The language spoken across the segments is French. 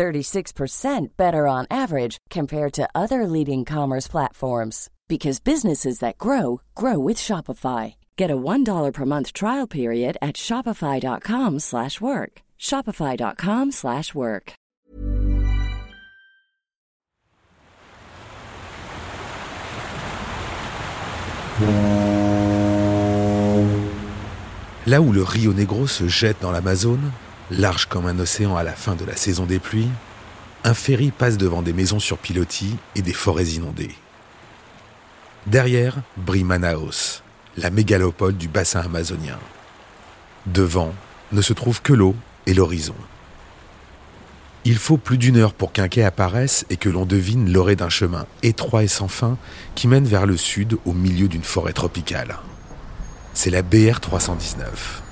36% better on average compared to other leading commerce platforms because businesses that grow grow with Shopify. Get a $1 per month trial period at shopify.com/work. shopify.com/work. Là où le Rio Negro se jette dans l'Amazone, large comme un océan à la fin de la saison des pluies, un ferry passe devant des maisons sur pilotis et des forêts inondées. Derrière brille Manaus, la mégalopole du bassin amazonien. Devant ne se trouve que l'eau et l'horizon. Il faut plus d'une heure pour qu'un quai apparaisse et que l'on devine l'orée d'un chemin étroit et sans fin qui mène vers le sud au milieu d'une forêt tropicale. C'est la BR 319.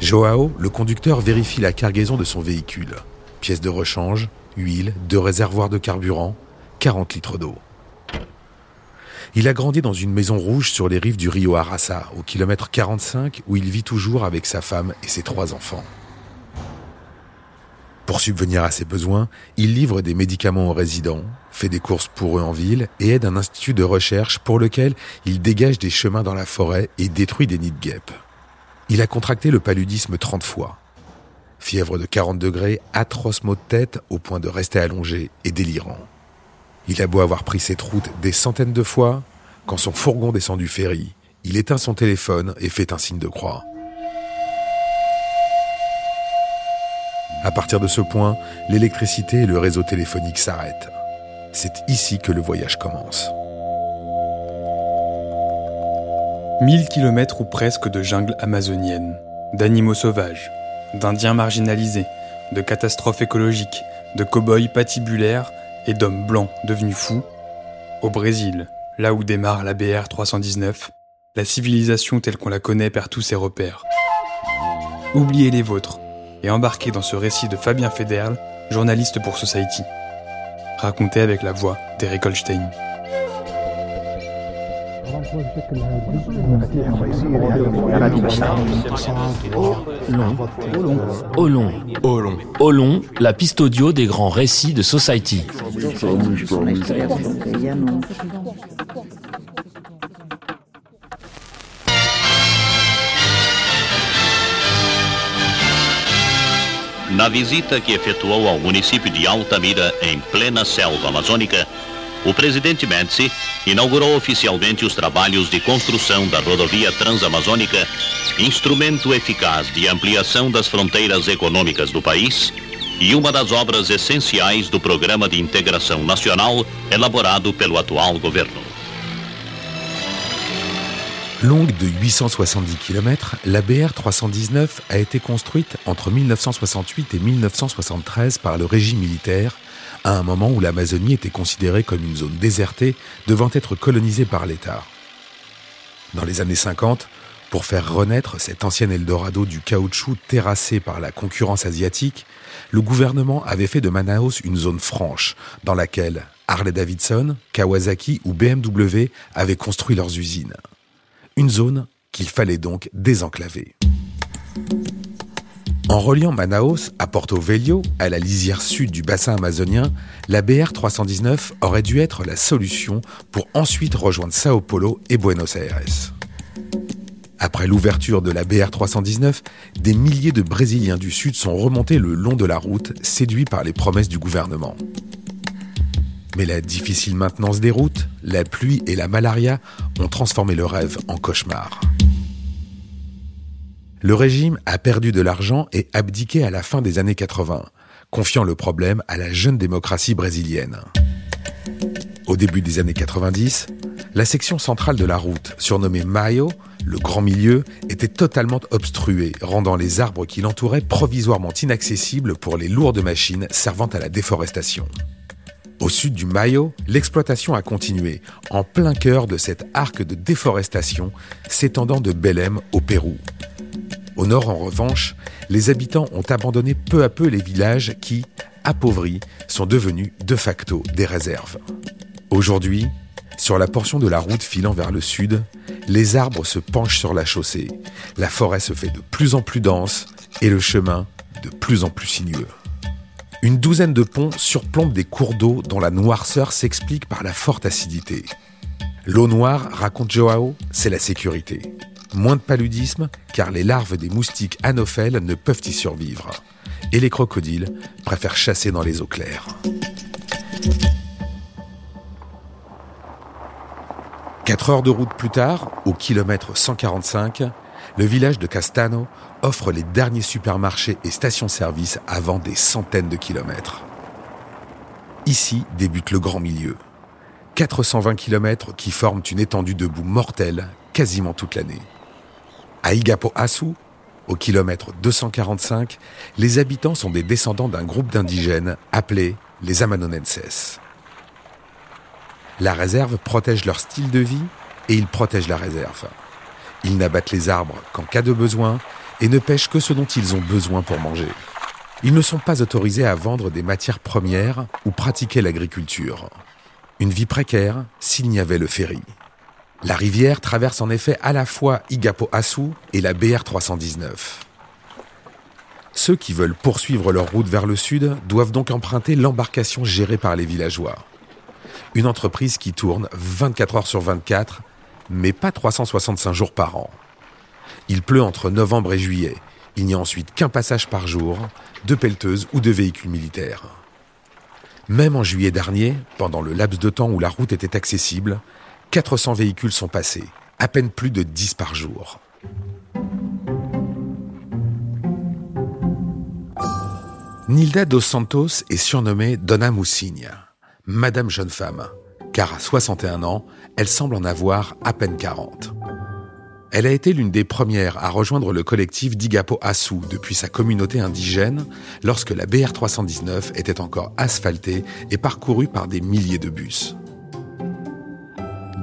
Joao, le conducteur, vérifie la cargaison de son véhicule. Pièces de rechange, huile, deux réservoirs de carburant, 40 litres d'eau. Il a grandi dans une maison rouge sur les rives du Rio Arasa, au kilomètre 45, où il vit toujours avec sa femme et ses trois enfants. Pour subvenir à ses besoins, il livre des médicaments aux résidents, fait des courses pour eux en ville et aide un institut de recherche pour lequel il dégage des chemins dans la forêt et détruit des nids de guêpes. Il a contracté le paludisme 30 fois. Fièvre de 40 degrés, atroce maux de tête au point de rester allongé et délirant. Il a beau avoir pris cette route des centaines de fois, quand son fourgon descend du ferry, il éteint son téléphone et fait un signe de croix. À partir de ce point, l'électricité et le réseau téléphonique s'arrêtent. C'est ici que le voyage commence. 1000 kilomètres ou presque de jungle amazonienne, d'animaux sauvages, d'Indiens marginalisés, de catastrophes écologiques, de cow-boys patibulaires et d'hommes blancs devenus fous. Au Brésil, là où démarre la BR 319, la civilisation telle qu'on la connaît perd tous ses repères. Oubliez les vôtres et embarquez dans ce récit de Fabien Federle, journaliste pour Society. Raconté avec la voix d'Eric Holstein. Olon. Olon. Olon, la piste audio des grands récits de Society. Na visita que efetuou ao município de Altamira, em plena selva amazônica, o presidente Médici inaugurou oficialmente os trabalhos de construção da rodovia transamazônica, instrumento eficaz de ampliação das fronteiras econômicas do país e uma das obras essenciais do Programa de Integração Nacional elaborado pelo atual governo. Longue de 870 km, la BR 319 a été construite entre 1968 et 1973 par le régime militaire, à un moment où l'Amazonie était considérée comme une zone désertée devant être colonisée par l'État. Dans les années 50, pour faire renaître cet ancien Eldorado du caoutchouc terrassé par la concurrence asiatique, le gouvernement avait fait de Manaus une zone franche, dans laquelle Harley-Davidson, Kawasaki ou BMW avaient construit leurs usines. Une zone qu'il fallait donc désenclaver. En reliant Manaus à Porto Velho, à la lisière sud du bassin amazonien, la BR 319 aurait dû être la solution pour ensuite rejoindre Sao Paulo et Buenos Aires. Après l'ouverture de la BR 319, des milliers de Brésiliens du Sud sont remontés le long de la route, séduits par les promesses du gouvernement. Mais la difficile maintenance des routes, la pluie et la malaria ont transformé le rêve en cauchemar. Le régime a perdu de l'argent et abdiqué à la fin des années 80, confiant le problème à la jeune démocratie brésilienne. Au début des années 90, la section centrale de la route, surnommée Maio, le grand milieu, était totalement obstruée, rendant les arbres qui l'entouraient provisoirement inaccessibles pour les lourdes machines servant à la déforestation. Au sud du Mayo, l'exploitation a continué, en plein cœur de cet arc de déforestation s'étendant de Belém au Pérou. Au nord, en revanche, les habitants ont abandonné peu à peu les villages qui, appauvris, sont devenus de facto des réserves. Aujourd'hui, sur la portion de la route filant vers le sud, les arbres se penchent sur la chaussée, la forêt se fait de plus en plus dense et le chemin de plus en plus sinueux. Une douzaine de ponts surplombent des cours d'eau dont la noirceur s'explique par la forte acidité. L'eau noire, raconte Joao, c'est la sécurité. Moins de paludisme, car les larves des moustiques anophèles ne peuvent y survivre. Et les crocodiles préfèrent chasser dans les eaux claires. Quatre heures de route plus tard, au kilomètre 145, le village de Castano offre les derniers supermarchés et stations-service avant des centaines de kilomètres. Ici débute le grand milieu. 420 kilomètres qui forment une étendue de boue mortelle quasiment toute l'année. À Igapo-Asu, au kilomètre 245, les habitants sont des descendants d'un groupe d'indigènes appelés les Amanonenses. La réserve protège leur style de vie et ils protègent la réserve. Ils n'abattent les arbres qu'en cas de besoin et ne pêchent que ce dont ils ont besoin pour manger. Ils ne sont pas autorisés à vendre des matières premières ou pratiquer l'agriculture. Une vie précaire s'il n'y avait le ferry. La rivière traverse en effet à la fois Igapo-Asu et la BR 319. Ceux qui veulent poursuivre leur route vers le sud doivent donc emprunter l'embarcation gérée par les villageois. Une entreprise qui tourne 24 heures sur 24, mais pas 365 jours par an. Il pleut entre novembre et juillet. Il n'y a ensuite qu'un passage par jour, de pelleteuses ou de véhicules militaires. Même en juillet dernier, pendant le laps de temps où la route était accessible, 400 véhicules sont passés, à peine plus de 10 par jour. Nilda dos Santos est surnommée Donna Moussigna. Madame jeune femme, car à 61 ans, elle semble en avoir à peine 40. Elle a été l'une des premières à rejoindre le collectif d'Igapo Asu depuis sa communauté indigène lorsque la BR 319 était encore asphaltée et parcourue par des milliers de bus.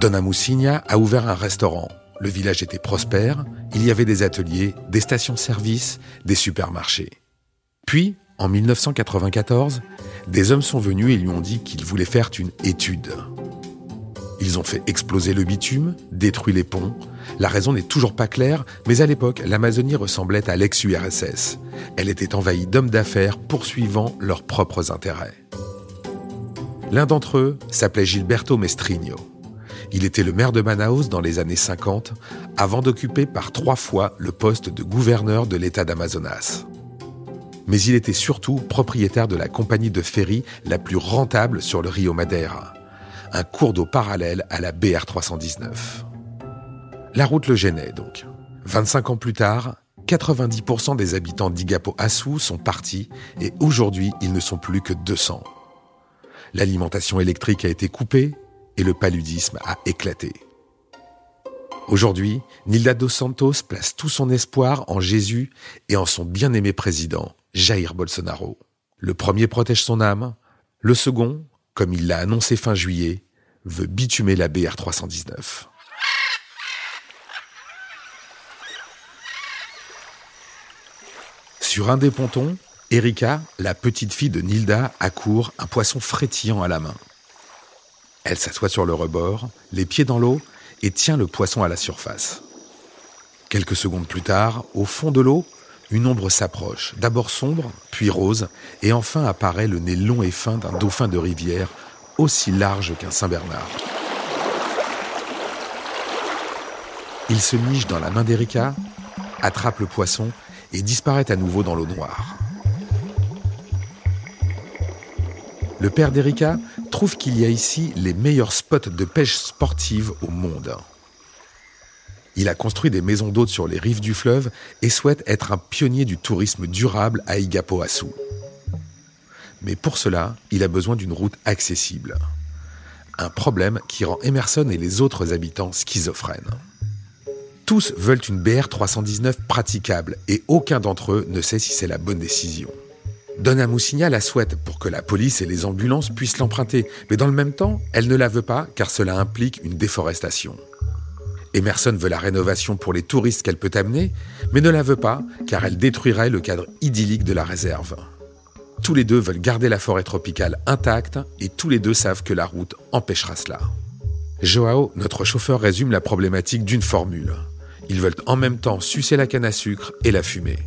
Donna Moussigna a ouvert un restaurant. Le village était prospère, il y avait des ateliers, des stations-service, des supermarchés. Puis, en 1994, des hommes sont venus et lui ont dit qu'ils voulaient faire une étude. Ils ont fait exploser le bitume, détruit les ponts. La raison n'est toujours pas claire, mais à l'époque, l'Amazonie ressemblait à l'ex-URSS. Elle était envahie d'hommes d'affaires poursuivant leurs propres intérêts. L'un d'entre eux s'appelait Gilberto Mestrigno. Il était le maire de Manaus dans les années 50, avant d'occuper par trois fois le poste de gouverneur de l'État d'Amazonas mais il était surtout propriétaire de la compagnie de ferry la plus rentable sur le Rio Madeira, un cours d'eau parallèle à la BR 319. La route le gênait donc. 25 ans plus tard, 90% des habitants d'Igapo-Asu sont partis et aujourd'hui ils ne sont plus que 200. L'alimentation électrique a été coupée et le paludisme a éclaté. Aujourd'hui, Nilda dos Santos place tout son espoir en Jésus et en son bien-aimé président, Jair Bolsonaro. Le premier protège son âme, le second, comme il l'a annoncé fin juillet, veut bitumer la BR 319. Sur un des pontons, Erika, la petite fille de Nilda, accourt un poisson frétillant à la main. Elle s'assoit sur le rebord, les pieds dans l'eau, et tient le poisson à la surface. Quelques secondes plus tard, au fond de l'eau, une ombre s'approche, d'abord sombre, puis rose, et enfin apparaît le nez long et fin d'un dauphin de rivière, aussi large qu'un Saint-Bernard. Il se niche dans la main d'Erika, attrape le poisson et disparaît à nouveau dans l'eau noire. Le père d'Erika trouve qu'il y a ici les meilleurs spots de pêche sportive au monde. Il a construit des maisons d'hôtes sur les rives du fleuve et souhaite être un pionnier du tourisme durable à Igapoasu. Mais pour cela, il a besoin d'une route accessible. Un problème qui rend Emerson et les autres habitants schizophrènes. Tous veulent une BR 319 praticable et aucun d'entre eux ne sait si c'est la bonne décision. Donne à la souhaite pour que la police et les ambulances puissent l'emprunter, mais dans le même temps, elle ne la veut pas car cela implique une déforestation. Emerson veut la rénovation pour les touristes qu'elle peut amener, mais ne la veut pas car elle détruirait le cadre idyllique de la réserve. Tous les deux veulent garder la forêt tropicale intacte et tous les deux savent que la route empêchera cela. Joao, notre chauffeur, résume la problématique d'une formule. Ils veulent en même temps sucer la canne à sucre et la fumer.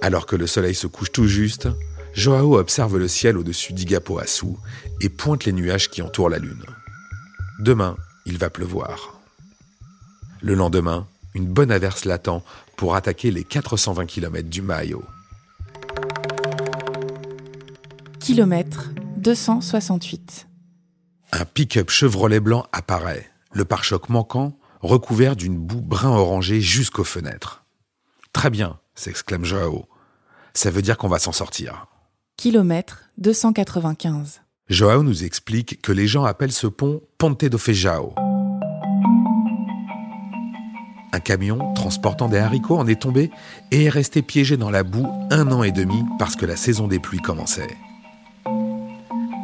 Alors que le soleil se couche tout juste, Joao observe le ciel au-dessus d'Igapoaçu et pointe les nuages qui entourent la lune. Demain, il va pleuvoir. Le lendemain, une bonne averse l'attend pour attaquer les 420 km du Mayo. Kilomètre 268. Un pick-up Chevrolet blanc apparaît, le pare-choc manquant, recouvert d'une boue brun-orangé jusqu'aux fenêtres. Très bien, s'exclame Joao. Ça veut dire qu'on va s'en sortir. Kilomètre 295. Joao nous explique que les gens appellent ce pont Ponte do Feijão. Un camion transportant des haricots en est tombé et est resté piégé dans la boue un an et demi parce que la saison des pluies commençait.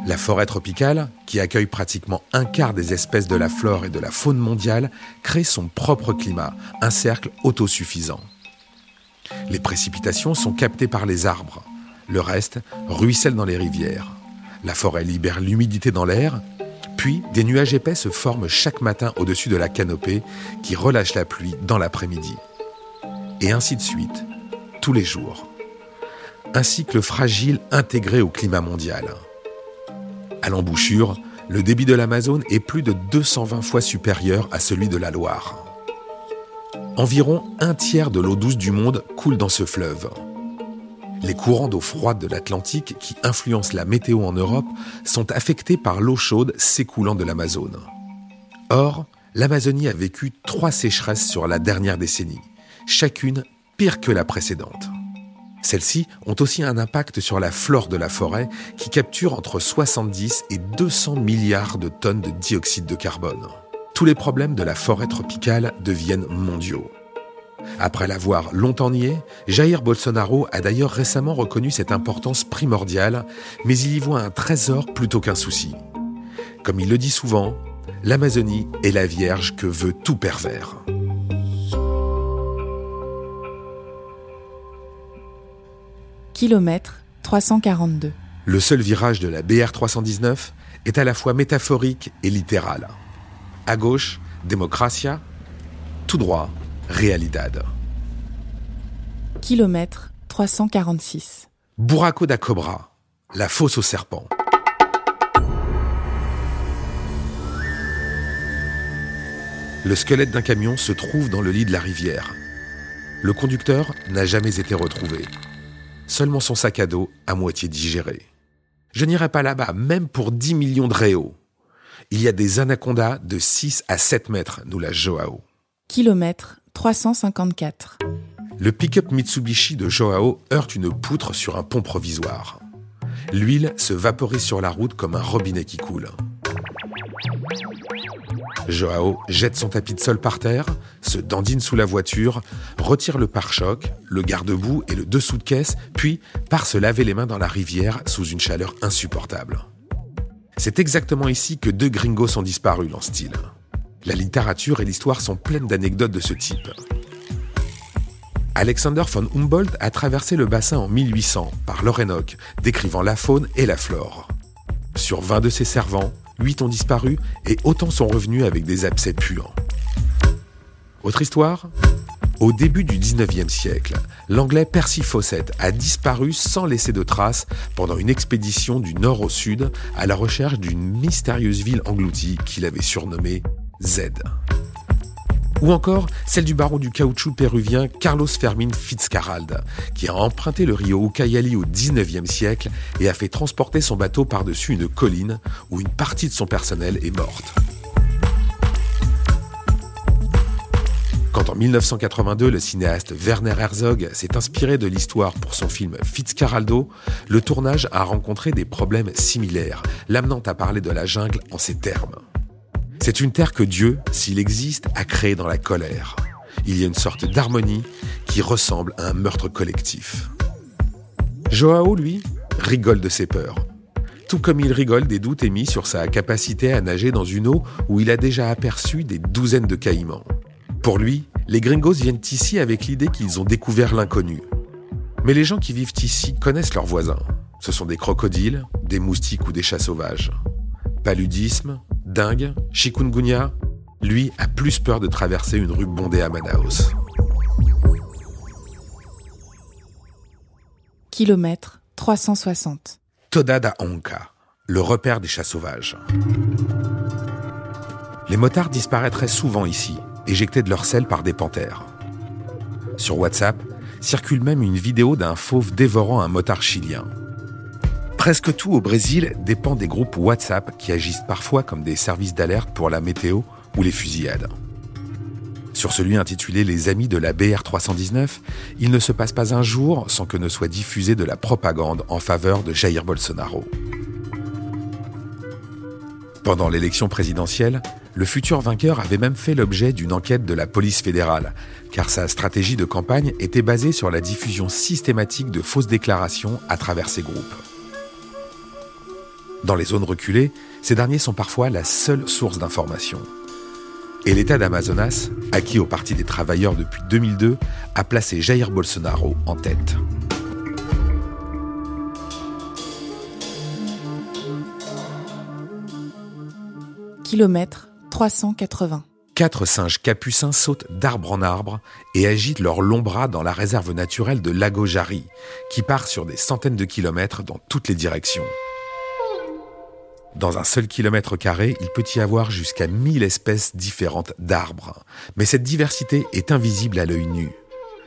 La forêt tropicale, qui accueille pratiquement un quart des espèces de la flore et de la faune mondiale, crée son propre climat, un cercle autosuffisant. Les précipitations sont captées par les arbres. Le reste ruisselle dans les rivières. La forêt libère l'humidité dans l'air, puis des nuages épais se forment chaque matin au-dessus de la canopée qui relâche la pluie dans l'après-midi. Et ainsi de suite, tous les jours. Un cycle fragile intégré au climat mondial. À l'embouchure, le débit de l'Amazone est plus de 220 fois supérieur à celui de la Loire. Environ un tiers de l'eau douce du monde coule dans ce fleuve. Les courants d'eau froide de l'Atlantique qui influencent la météo en Europe sont affectés par l'eau chaude s'écoulant de l'Amazone. Or, l'Amazonie a vécu trois sécheresses sur la dernière décennie, chacune pire que la précédente. Celles-ci ont aussi un impact sur la flore de la forêt qui capture entre 70 et 200 milliards de tonnes de dioxyde de carbone tous les problèmes de la forêt tropicale deviennent mondiaux. Après l'avoir longtemps nié, Jair Bolsonaro a d'ailleurs récemment reconnu cette importance primordiale, mais il y voit un trésor plutôt qu'un souci. Comme il le dit souvent, l'Amazonie est la Vierge que veut tout pervers. Kilomètre 342. Le seul virage de la BR 319 est à la fois métaphorique et littéral. À gauche, Démocratia. Tout droit, Realidad. Kilomètre 346. Buraco da Cobra, la fosse au serpent. Le squelette d'un camion se trouve dans le lit de la rivière. Le conducteur n'a jamais été retrouvé. Seulement son sac à dos à moitié digéré. Je n'irai pas là-bas, même pour 10 millions de réaux. Il y a des anacondas de 6 à 7 mètres, nous la Joao. Kilomètre 354. Le pick-up Mitsubishi de Joao heurte une poutre sur un pont provisoire. L'huile se vaporise sur la route comme un robinet qui coule. Joao jette son tapis de sol par terre, se dandine sous la voiture, retire le pare-choc, le garde-boue et le dessous de caisse, puis part se laver les mains dans la rivière sous une chaleur insupportable. C'est exactement ici que deux gringos sont disparus, lance-t-il. La littérature et l'histoire sont pleines d'anecdotes de ce type. Alexander von Humboldt a traversé le bassin en 1800 par l'Orénoque, décrivant la faune et la flore. Sur 20 de ses servants, 8 ont disparu et autant sont revenus avec des abcès puants. Autre histoire? Au début du 19e siècle, l'anglais Percy Fawcett a disparu sans laisser de traces pendant une expédition du nord au sud à la recherche d'une mystérieuse ville engloutie qu'il avait surnommée Z. Ou encore celle du baron du caoutchouc péruvien Carlos Fermin Fitzcarrald, qui a emprunté le rio Ucayali au 19e siècle et a fait transporter son bateau par-dessus une colline où une partie de son personnel est morte. Quand en 1982, le cinéaste Werner Herzog s'est inspiré de l'histoire pour son film Fitzcarraldo, le tournage a rencontré des problèmes similaires, l'amenant à parler de la jungle en ces termes. C'est une terre que Dieu, s'il existe, a créée dans la colère. Il y a une sorte d'harmonie qui ressemble à un meurtre collectif. Joao, lui, rigole de ses peurs. Tout comme il rigole des doutes émis sur sa capacité à nager dans une eau où il a déjà aperçu des douzaines de caïmans. Pour lui, les gringos viennent ici avec l'idée qu'ils ont découvert l'inconnu. Mais les gens qui vivent ici connaissent leurs voisins. Ce sont des crocodiles, des moustiques ou des chats sauvages. Paludisme, dingue, chikungunya, lui a plus peur de traverser une rue bondée à Manaus. Kilomètre 360. Toda da Onka, le repère des chats sauvages. Les motards disparaîtraient souvent ici, éjectés de leur sel par des panthères. Sur WhatsApp circule même une vidéo d'un fauve dévorant un motard chilien. Presque tout au Brésil dépend des groupes WhatsApp qui agissent parfois comme des services d'alerte pour la météo ou les fusillades. Sur celui intitulé Les Amis de la BR319, il ne se passe pas un jour sans que ne soit diffusée de la propagande en faveur de Jair Bolsonaro. Pendant l'élection présidentielle, le futur vainqueur avait même fait l'objet d'une enquête de la police fédérale, car sa stratégie de campagne était basée sur la diffusion systématique de fausses déclarations à travers ses groupes. Dans les zones reculées, ces derniers sont parfois la seule source d'information. Et l'État d'Amazonas, acquis au Parti des travailleurs depuis 2002, a placé Jair Bolsonaro en tête. Kilomètre 380. Quatre singes capucins sautent d'arbre en arbre et agitent leurs longs bras dans la réserve naturelle de Lago Jari, qui part sur des centaines de kilomètres dans toutes les directions. Dans un seul kilomètre carré, il peut y avoir jusqu'à 1000 espèces différentes d'arbres. Mais cette diversité est invisible à l'œil nu.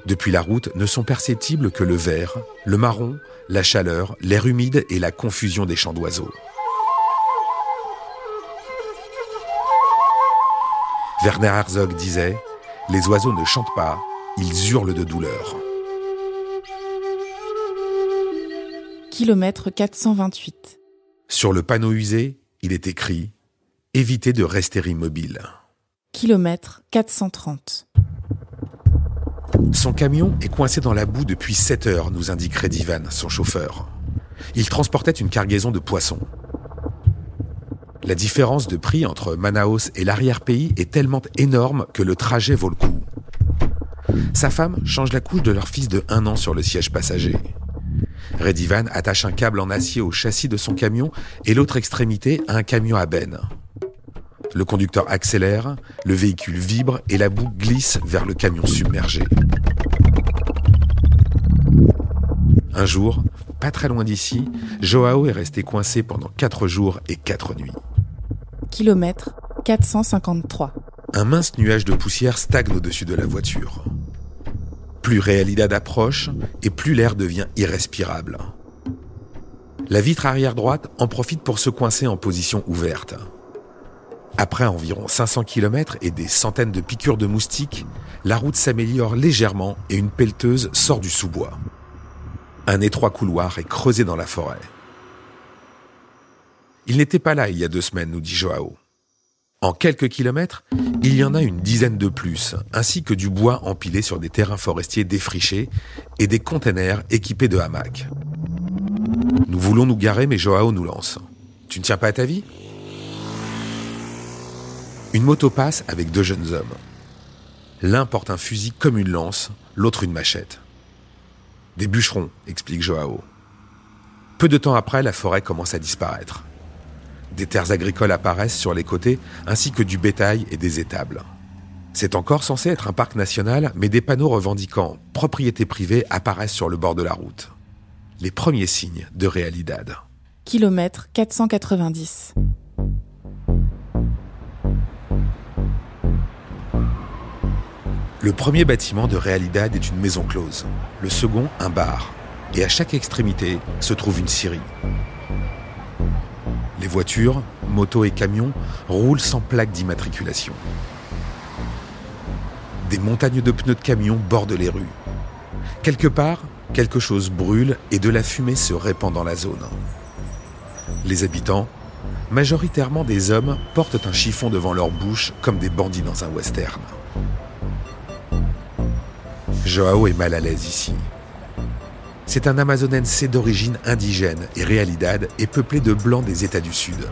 Depuis la route ne sont perceptibles que le vert, le marron, la chaleur, l'air humide et la confusion des chants d'oiseaux. Werner Herzog disait Les oiseaux ne chantent pas, ils hurlent de douleur. Kilomètre 428. Sur le panneau usé, il est écrit Évitez de rester immobile. Kilomètre 430. Son camion est coincé dans la boue depuis 7 heures, nous indique Redivan, son chauffeur. Il transportait une cargaison de poissons. La différence de prix entre Manaus et l'arrière-pays est tellement énorme que le trajet vaut le coup. Sa femme change la couche de leur fils de 1 an sur le siège passager. Redivan attache un câble en acier au châssis de son camion et l'autre extrémité à un camion à benne. Le conducteur accélère, le véhicule vibre et la boue glisse vers le camion submergé. Un jour, pas très loin d'ici, Joao est resté coincé pendant 4 jours et 4 nuits. Kilomètre 453. Un mince nuage de poussière stagne au-dessus de la voiture. Plus Realidad approche et plus l'air devient irrespirable. La vitre arrière droite en profite pour se coincer en position ouverte. Après environ 500 km et des centaines de piqûres de moustiques, la route s'améliore légèrement et une pelleteuse sort du sous-bois. Un étroit couloir est creusé dans la forêt. Il n'était pas là il y a deux semaines, nous dit Joao. En quelques kilomètres, il y en a une dizaine de plus, ainsi que du bois empilé sur des terrains forestiers défrichés et des containers équipés de hamacs. Nous voulons nous garer, mais Joao nous lance. Tu ne tiens pas à ta vie? Une moto passe avec deux jeunes hommes. L'un porte un fusil comme une lance, l'autre une machette. Des bûcherons, explique Joao. Peu de temps après, la forêt commence à disparaître. Des terres agricoles apparaissent sur les côtés, ainsi que du bétail et des étables. C'est encore censé être un parc national, mais des panneaux revendiquant propriété privée apparaissent sur le bord de la route. Les premiers signes de Realidad. Kilomètre 490. Le premier bâtiment de Realidad est une maison close, le second un bar, et à chaque extrémité se trouve une scierie. Les voitures, motos et camions roulent sans plaque d'immatriculation. Des montagnes de pneus de camions bordent les rues. Quelque part, quelque chose brûle et de la fumée se répand dans la zone. Les habitants, majoritairement des hommes, portent un chiffon devant leur bouche comme des bandits dans un western. Joao est mal à l'aise ici. C'est un amazonense d'origine indigène et Realidad est peuplé de blancs des États du Sud.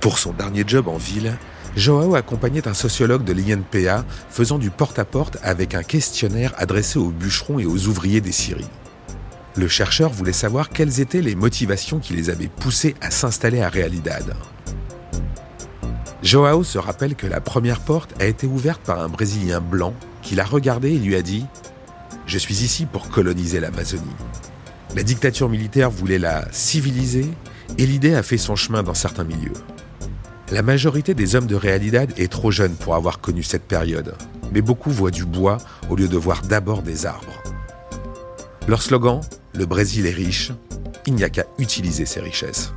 Pour son dernier job en ville, Joao accompagnait un sociologue de l'INPA faisant du porte-à-porte avec un questionnaire adressé aux bûcherons et aux ouvriers des scieries. Le chercheur voulait savoir quelles étaient les motivations qui les avaient poussés à s'installer à Realidad. Joao se rappelle que la première porte a été ouverte par un Brésilien blanc qui l'a regardé et lui a dit ⁇ Je suis ici pour coloniser l'Amazonie. La dictature militaire voulait la civiliser et l'idée a fait son chemin dans certains milieux. La majorité des hommes de Realidad est trop jeune pour avoir connu cette période, mais beaucoup voient du bois au lieu de voir d'abord des arbres. Leur slogan, le Brésil est riche, il n'y a qu'à utiliser ses richesses.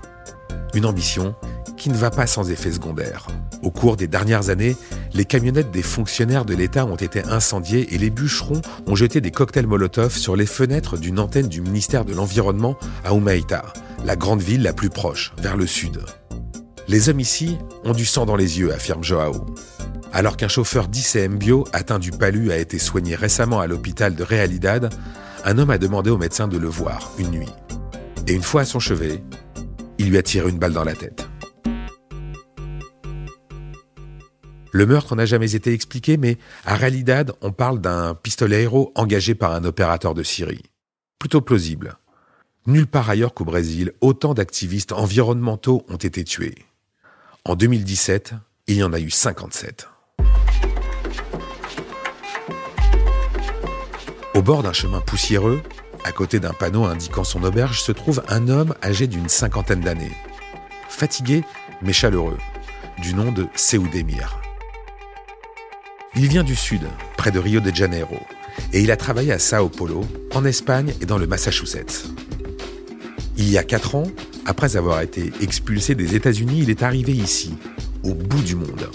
Une ambition qui ne va pas sans effet secondaire. Au cours des dernières années, les camionnettes des fonctionnaires de l'État ont été incendiées et les bûcherons ont jeté des cocktails Molotov sur les fenêtres d'une antenne du ministère de l'Environnement à Humaita, la grande ville la plus proche, vers le sud. Les hommes ici ont du sang dans les yeux, affirme Joao. Alors qu'un chauffeur d'ICM Bio atteint du palu a été soigné récemment à l'hôpital de Realidad, un homme a demandé au médecin de le voir une nuit. Et une fois à son chevet, il lui a tiré une balle dans la tête. Le meurtre n'a jamais été expliqué, mais à Realidad, on parle d'un pistolero engagé par un opérateur de Syrie. Plutôt plausible. Nulle part ailleurs qu'au Brésil, autant d'activistes environnementaux ont été tués. En 2017, il y en a eu 57. Au bord d'un chemin poussiéreux, à côté d'un panneau indiquant son auberge, se trouve un homme âgé d'une cinquantaine d'années. Fatigué, mais chaleureux, du nom de Seoudemir. Il vient du sud, près de Rio de Janeiro, et il a travaillé à Sao Paulo, en Espagne et dans le Massachusetts. Il y a quatre ans, après avoir été expulsé des États-Unis, il est arrivé ici, au bout du monde.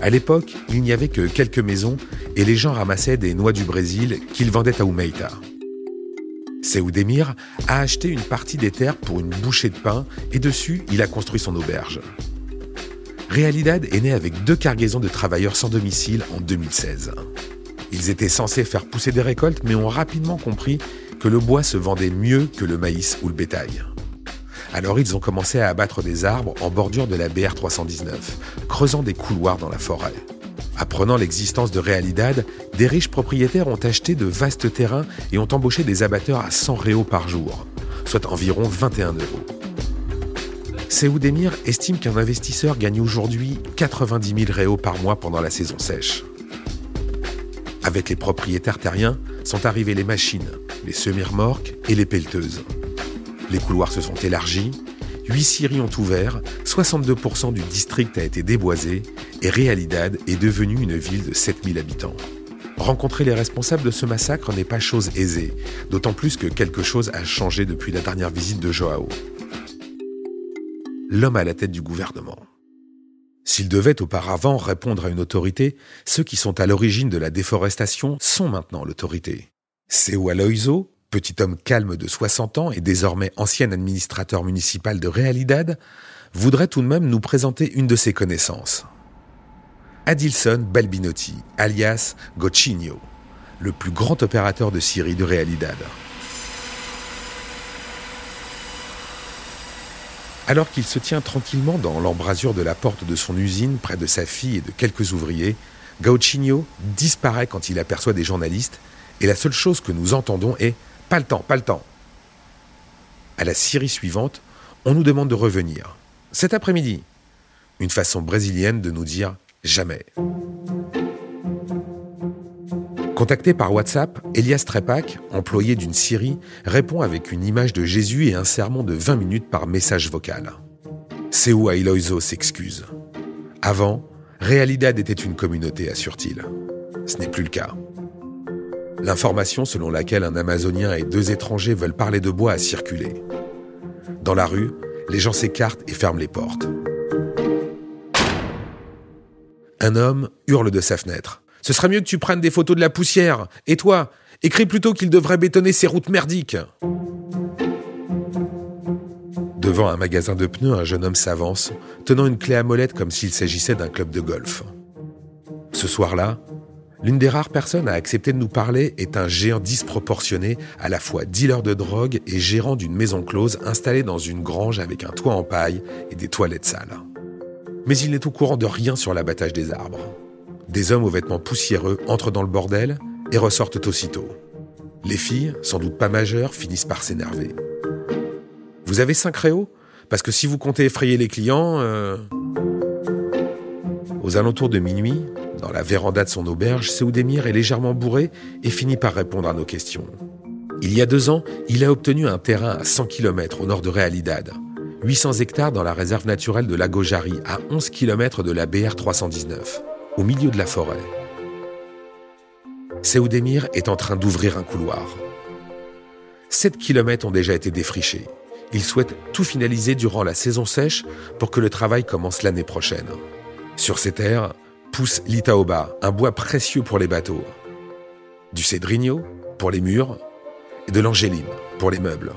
À l'époque, il n'y avait que quelques maisons et les gens ramassaient des noix du Brésil qu'ils vendaient à Umeita. Seoudemir a acheté une partie des terres pour une bouchée de pain et dessus, il a construit son auberge. Realidad est né avec deux cargaisons de travailleurs sans domicile en 2016. Ils étaient censés faire pousser des récoltes mais ont rapidement compris que le bois se vendait mieux que le maïs ou le bétail. Alors ils ont commencé à abattre des arbres en bordure de la BR 319, creusant des couloirs dans la forêt. Apprenant l'existence de Realidad, des riches propriétaires ont acheté de vastes terrains et ont embauché des abatteurs à 100 réaux par jour, soit environ 21 euros. Seoudemir estime qu'un investisseur gagne aujourd'hui 90 000 réaux par mois pendant la saison sèche. Avec les propriétaires terriens sont arrivées les machines, les semi-remorques et les pelleteuses. Les couloirs se sont élargis, 8 scieries ont ouvert, 62% du district a été déboisé et Realidad est devenue une ville de 7000 habitants. Rencontrer les responsables de ce massacre n'est pas chose aisée, d'autant plus que quelque chose a changé depuis la dernière visite de Joao. L'homme à la tête du gouvernement. S'il devait auparavant répondre à une autorité, ceux qui sont à l'origine de la déforestation sont maintenant l'autorité. Aloiso, petit homme calme de 60 ans et désormais ancien administrateur municipal de Realidad, voudrait tout de même nous présenter une de ses connaissances. Adilson Balbinotti, alias Gochinio, le plus grand opérateur de Syrie de Realidad. Alors qu'il se tient tranquillement dans l'embrasure de la porte de son usine près de sa fille et de quelques ouvriers, Gauchinho disparaît quand il aperçoit des journalistes et la seule chose que nous entendons est pas le temps, pas le temps. À la Syrie suivante, on nous demande de revenir. Cet après-midi. Une façon brésilienne de nous dire jamais. Contacté par WhatsApp, Elias Trepak, employé d'une Syrie, répond avec une image de Jésus et un sermon de 20 minutes par message vocal. Seu Ailoizo s'excuse. Avant, Realidad était une communauté, assure-t-il. Ce n'est plus le cas. L'information selon laquelle un Amazonien et deux étrangers veulent parler de bois a circulé. Dans la rue, les gens s'écartent et ferment les portes. Un homme hurle de sa fenêtre. Ce serait mieux que tu prennes des photos de la poussière. Et toi, écris plutôt qu'il devrait bétonner ces routes merdiques. Devant un magasin de pneus, un jeune homme s'avance, tenant une clé à molette comme s'il s'agissait d'un club de golf. Ce soir-là, L'une des rares personnes à accepter de nous parler est un géant disproportionné, à la fois dealer de drogue et gérant d'une maison close installée dans une grange avec un toit en paille et des toilettes sales. Mais il n'est au courant de rien sur l'abattage des arbres. Des hommes aux vêtements poussiéreux entrent dans le bordel et ressortent aussitôt. Les filles, sans doute pas majeures, finissent par s'énerver. Vous avez cinq réaux? Parce que si vous comptez effrayer les clients... Euh, aux alentours de minuit, dans la véranda de son auberge, Seoudemir est légèrement bourré et finit par répondre à nos questions. Il y a deux ans, il a obtenu un terrain à 100 km au nord de Realidad, 800 hectares dans la réserve naturelle de Lagojari, à 11 km de la BR 319, au milieu de la forêt. Seoudemir est en train d'ouvrir un couloir. 7 km ont déjà été défrichés. Il souhaite tout finaliser durant la saison sèche pour que le travail commence l'année prochaine. Sur ces terres pousse l'itaoba, un bois précieux pour les bateaux. Du cédrigno pour les murs et de l'angéline pour les meubles.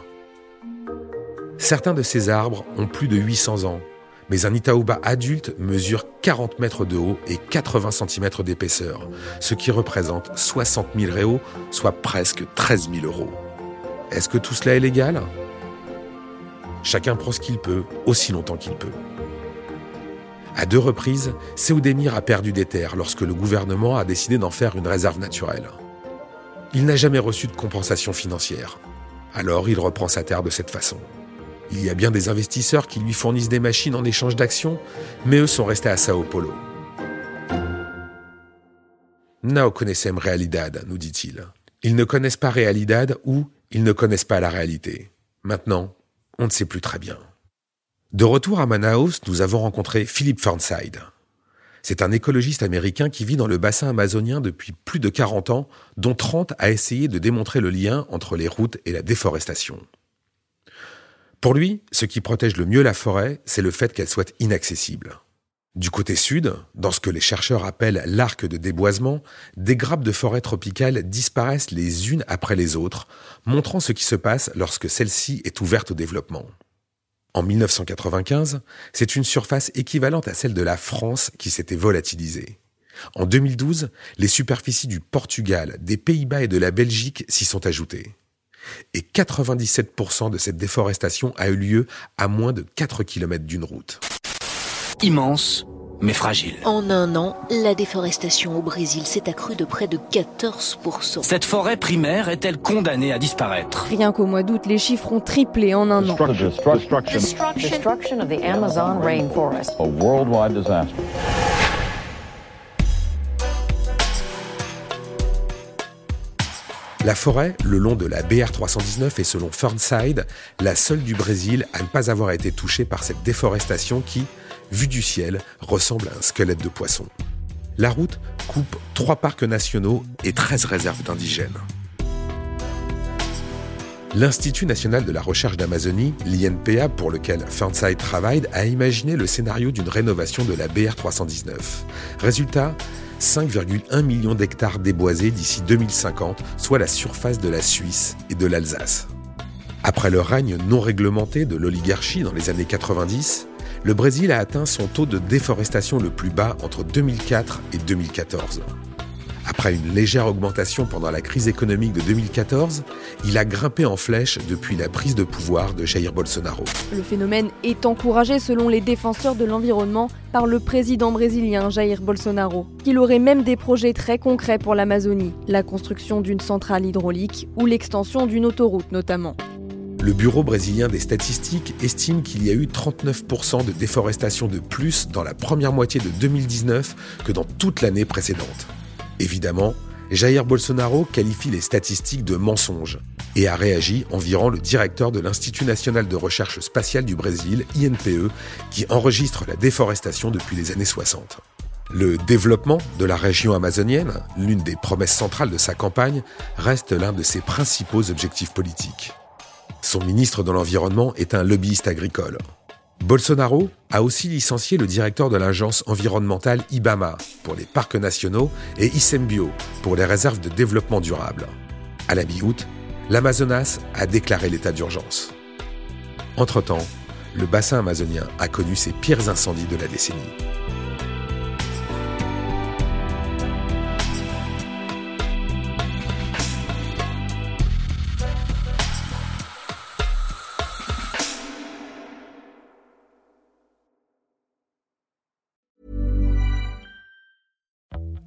Certains de ces arbres ont plus de 800 ans, mais un itaoba adulte mesure 40 mètres de haut et 80 cm d'épaisseur, ce qui représente 60 000 réaux, soit presque 13 000 euros. Est-ce que tout cela est légal? Chacun prend ce qu'il peut, aussi longtemps qu'il peut. À deux reprises, Seoudemir a perdu des terres lorsque le gouvernement a décidé d'en faire une réserve naturelle. Il n'a jamais reçu de compensation financière. Alors il reprend sa terre de cette façon. Il y a bien des investisseurs qui lui fournissent des machines en échange d'actions, mais eux sont restés à Sao Paulo. Nao connaissem realidad, nous dit-il. Ils ne connaissent pas realidad ou ils ne connaissent pas la réalité. Maintenant, on ne sait plus très bien. De retour à Manaus, nous avons rencontré Philip Fernside. C'est un écologiste américain qui vit dans le bassin amazonien depuis plus de 40 ans, dont 30 a essayé de démontrer le lien entre les routes et la déforestation. Pour lui, ce qui protège le mieux la forêt, c'est le fait qu'elle soit inaccessible. Du côté sud, dans ce que les chercheurs appellent l'arc de déboisement, des grappes de forêt tropicale disparaissent les unes après les autres, montrant ce qui se passe lorsque celle-ci est ouverte au développement. En 1995, c'est une surface équivalente à celle de la France qui s'était volatilisée. En 2012, les superficies du Portugal, des Pays-Bas et de la Belgique s'y sont ajoutées. Et 97% de cette déforestation a eu lieu à moins de 4 km d'une route. Immense, mais fragile. En un an, la déforestation au Brésil s'est accrue de près de 14%. Cette forêt primaire est-elle condamnée à disparaître? Rien qu'au mois d'août, les chiffres ont triplé en un an. Destruction of the Amazon rainforest. A worldwide disaster. La forêt, le long de la BR319 est selon Fernside la seule du Brésil à ne pas avoir été touchée par cette déforestation qui, vue du ciel, ressemble à un squelette de poisson. La route coupe trois parcs nationaux et 13 réserves d'indigènes. L'Institut national de la recherche d'Amazonie, l'INPA, pour lequel Fernside travaille, a imaginé le scénario d'une rénovation de la BR319. Résultat, 5,1 millions d'hectares déboisés d'ici 2050, soit la surface de la Suisse et de l'Alsace. Après le règne non réglementé de l'oligarchie dans les années 90, le Brésil a atteint son taux de déforestation le plus bas entre 2004 et 2014. Après une légère augmentation pendant la crise économique de 2014, il a grimpé en flèche depuis la prise de pouvoir de Jair Bolsonaro. Le phénomène est encouragé selon les défenseurs de l'environnement par le président brésilien Jair Bolsonaro, qu'il aurait même des projets très concrets pour l'Amazonie, la construction d'une centrale hydraulique ou l'extension d'une autoroute notamment. Le Bureau brésilien des statistiques estime qu'il y a eu 39% de déforestation de plus dans la première moitié de 2019 que dans toute l'année précédente. Évidemment, Jair Bolsonaro qualifie les statistiques de mensonges et a réagi environ le directeur de l'Institut national de recherche spatiale du Brésil, INPE, qui enregistre la déforestation depuis les années 60. Le développement de la région amazonienne, l'une des promesses centrales de sa campagne, reste l'un de ses principaux objectifs politiques. Son ministre de l'Environnement est un lobbyiste agricole. Bolsonaro a aussi licencié le directeur de l'agence environnementale IBAMA pour les parcs nationaux et ISEMBio pour les réserves de développement durable. À la mi-août, l'Amazonas a déclaré l'état d'urgence. Entre-temps, le bassin amazonien a connu ses pires incendies de la décennie.